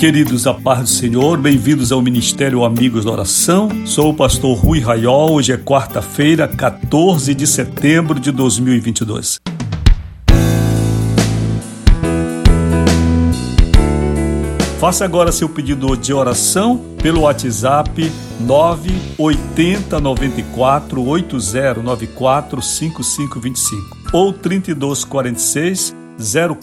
Queridos, a paz do Senhor, bem-vindos ao Ministério Amigos da Oração. Sou o pastor Rui Raiol. Hoje é quarta-feira, 14 de setembro de 2022. Faça agora seu pedido de oração pelo WhatsApp 980 94 8094 5525 ou 3246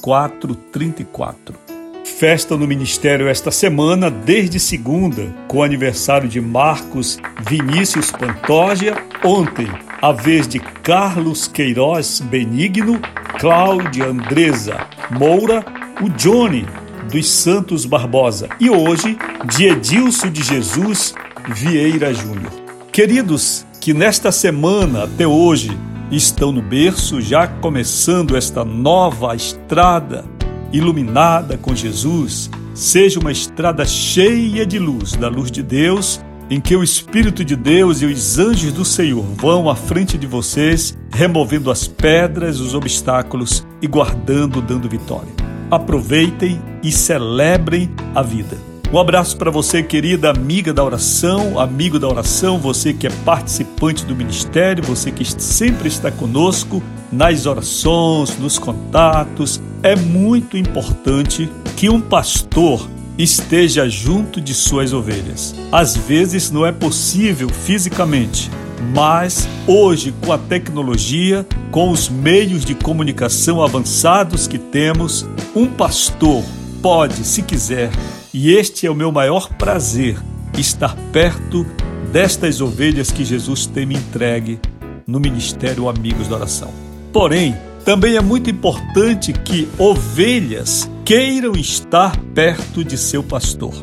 0434. Festa no Ministério esta semana, desde segunda, com o aniversário de Marcos Vinícius Pantoja. Ontem, a vez de Carlos Queiroz Benigno, Cláudia Andresa Moura, o Johnny dos Santos Barbosa e hoje de Edilson de Jesus Vieira Júnior. Queridos, que nesta semana até hoje estão no berço, já começando esta nova estrada iluminada com Jesus, seja uma estrada cheia de luz, da luz de Deus, em que o Espírito de Deus e os anjos do Senhor vão à frente de vocês, removendo as pedras, os obstáculos e guardando, dando vitória. Aproveitem e celebrem a vida. Um abraço para você, querida amiga da oração, amigo da oração, você que é participante do ministério, você que sempre está conosco nas orações, nos contatos. É muito importante que um pastor esteja junto de suas ovelhas. Às vezes não é possível fisicamente, mas hoje, com a tecnologia, com os meios de comunicação avançados que temos, um pastor pode, se quiser, e este é o meu maior prazer, estar perto destas ovelhas que Jesus tem me entregue no Ministério Amigos da Oração. Porém, também é muito importante que ovelhas queiram estar perto de seu pastor.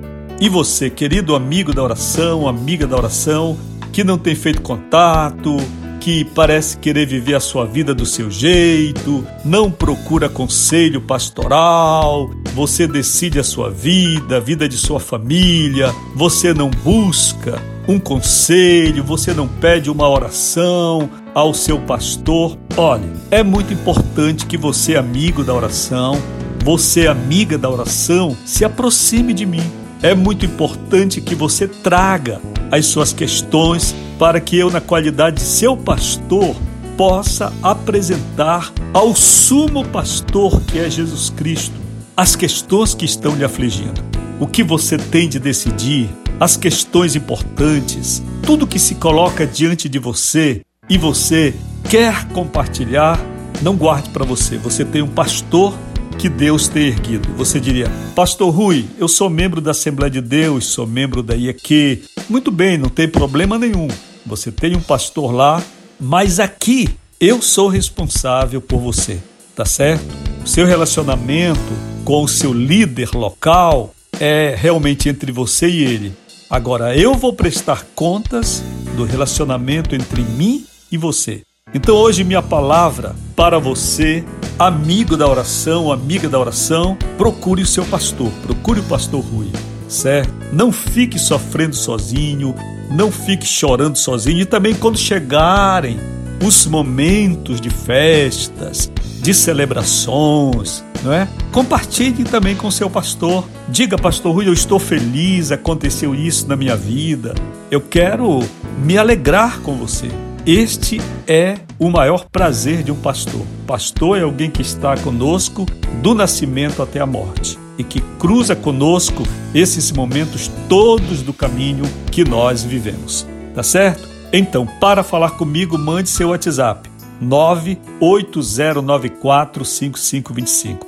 E você, querido amigo da oração, amiga da oração, que não tem feito contato, que parece querer viver a sua vida do seu jeito, não procura conselho pastoral, você decide a sua vida, a vida de sua família, você não busca um conselho, você não pede uma oração ao seu pastor. Olhe, é muito importante que você, amigo da oração, você, amiga da oração, se aproxime de mim. É muito importante que você traga as suas questões para que eu, na qualidade de seu pastor, possa apresentar ao sumo pastor que é Jesus Cristo as questões que estão lhe afligindo. O que você tem de decidir, as questões importantes, tudo que se coloca diante de você e você quer compartilhar, não guarde para você. Você tem um pastor que Deus tem erguido. Você diria, Pastor Rui, eu sou membro da Assembleia de Deus, sou membro da IEQ. Muito bem, não tem problema nenhum. Você tem um pastor lá, mas aqui eu sou responsável por você, tá certo? O seu relacionamento com o seu líder local é realmente entre você e ele. Agora eu vou prestar contas do relacionamento entre mim e você. Então hoje minha palavra para você, amigo da oração, amiga da oração, procure o seu pastor, procure o pastor Rui, certo? Não fique sofrendo sozinho, não fique chorando sozinho e também quando chegarem os momentos de festas, de celebrações, não é? Compartilhe também com seu pastor. Diga, pastor Rui, eu estou feliz, aconteceu isso na minha vida. Eu quero me alegrar com você. Este é o maior prazer de um pastor. Pastor é alguém que está conosco do nascimento até a morte e que cruza conosco esses momentos todos do caminho que nós vivemos. Tá certo? Então, para falar comigo, mande seu WhatsApp 980945525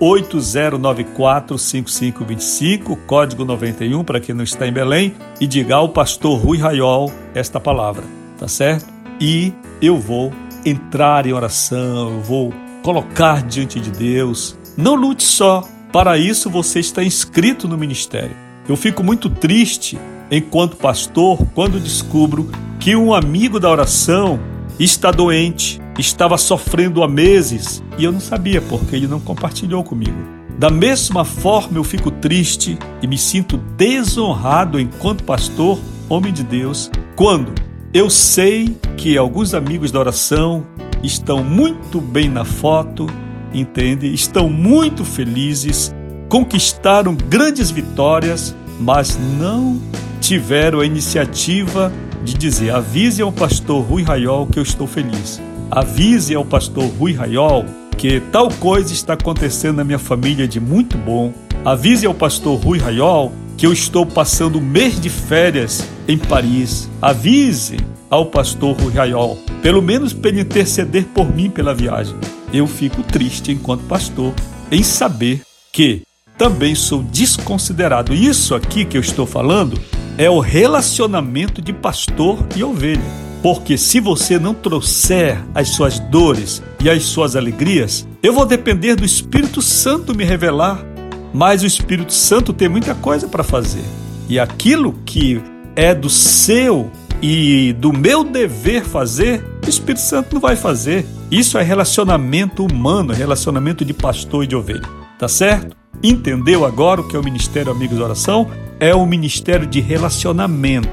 980945525 código 91 para quem não está em Belém e diga ao pastor Rui Raiol esta palavra tá certo? E eu vou entrar em oração, eu vou colocar diante de Deus. Não lute só, para isso você está inscrito no ministério. Eu fico muito triste enquanto pastor quando descubro que um amigo da oração está doente, estava sofrendo há meses e eu não sabia porque ele não compartilhou comigo. Da mesma forma, eu fico triste e me sinto desonrado enquanto pastor, homem de Deus, quando eu sei que alguns amigos da oração estão muito bem na foto, entende? Estão muito felizes, conquistaram grandes vitórias, mas não tiveram a iniciativa de dizer: avise ao pastor Rui Raiol que eu estou feliz. Avise ao pastor Rui Raiol que tal coisa está acontecendo na minha família de muito bom. Avise ao pastor Rui Raiol que eu estou passando mês de férias em Paris. Avise ao pastor Rui Raiol, pelo menos para ele interceder por mim pela viagem. Eu fico triste enquanto pastor em saber que também sou desconsiderado. Isso aqui que eu estou falando é o relacionamento de pastor e ovelha. Porque se você não trouxer as suas dores e as suas alegrias, eu vou depender do Espírito Santo me revelar. Mas o Espírito Santo tem muita coisa para fazer. E aquilo que é do seu e do meu dever fazer, o Espírito Santo não vai fazer. Isso é relacionamento humano, relacionamento de pastor e de ovelha. Tá certo? Entendeu agora o que é o Ministério Amigos da Oração? É um ministério de relacionamento.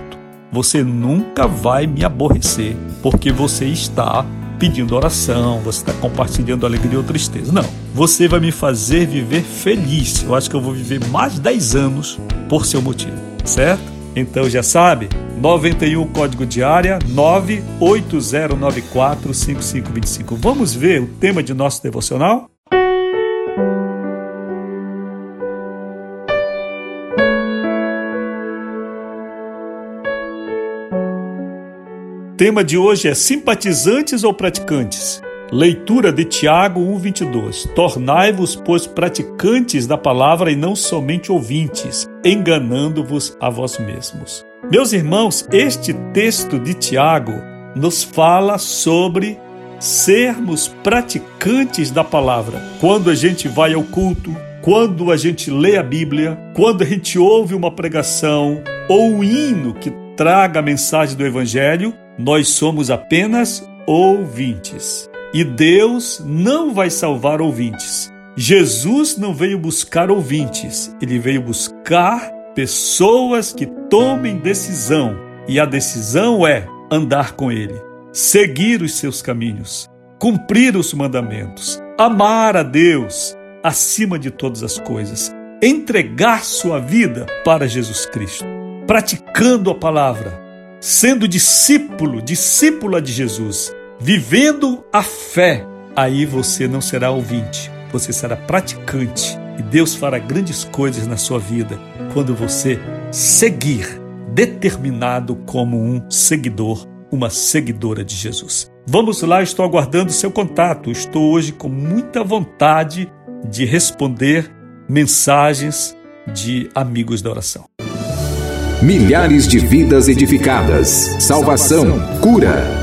Você nunca vai me aborrecer, porque você está pedindo oração, você está compartilhando alegria ou tristeza. Não. Você vai me fazer viver feliz. Eu acho que eu vou viver mais 10 anos por seu motivo, certo? Então já sabe, 91 código de área 980945525. Vamos ver o tema de nosso devocional? tema de hoje é simpatizantes ou praticantes? Leitura de Tiago 1:22. Tornai-vos, pois, praticantes da palavra e não somente ouvintes, enganando-vos a vós mesmos. Meus irmãos, este texto de Tiago nos fala sobre sermos praticantes da palavra. Quando a gente vai ao culto, quando a gente lê a Bíblia, quando a gente ouve uma pregação ou um hino que traga a mensagem do Evangelho, nós somos apenas ouvintes. E Deus não vai salvar ouvintes. Jesus não veio buscar ouvintes, ele veio buscar pessoas que tomem decisão. E a decisão é andar com ele, seguir os seus caminhos, cumprir os mandamentos, amar a Deus acima de todas as coisas, entregar sua vida para Jesus Cristo, praticando a palavra, sendo discípulo, discípula de Jesus, vivendo a fé, aí você não será ouvinte, você será praticante e Deus fará grandes coisas na sua vida quando você seguir, determinado como um seguidor, uma seguidora de Jesus. Vamos lá, estou aguardando seu contato. Estou hoje com muita vontade de responder mensagens de amigos da oração. Milhares de vidas edificadas, salvação, cura.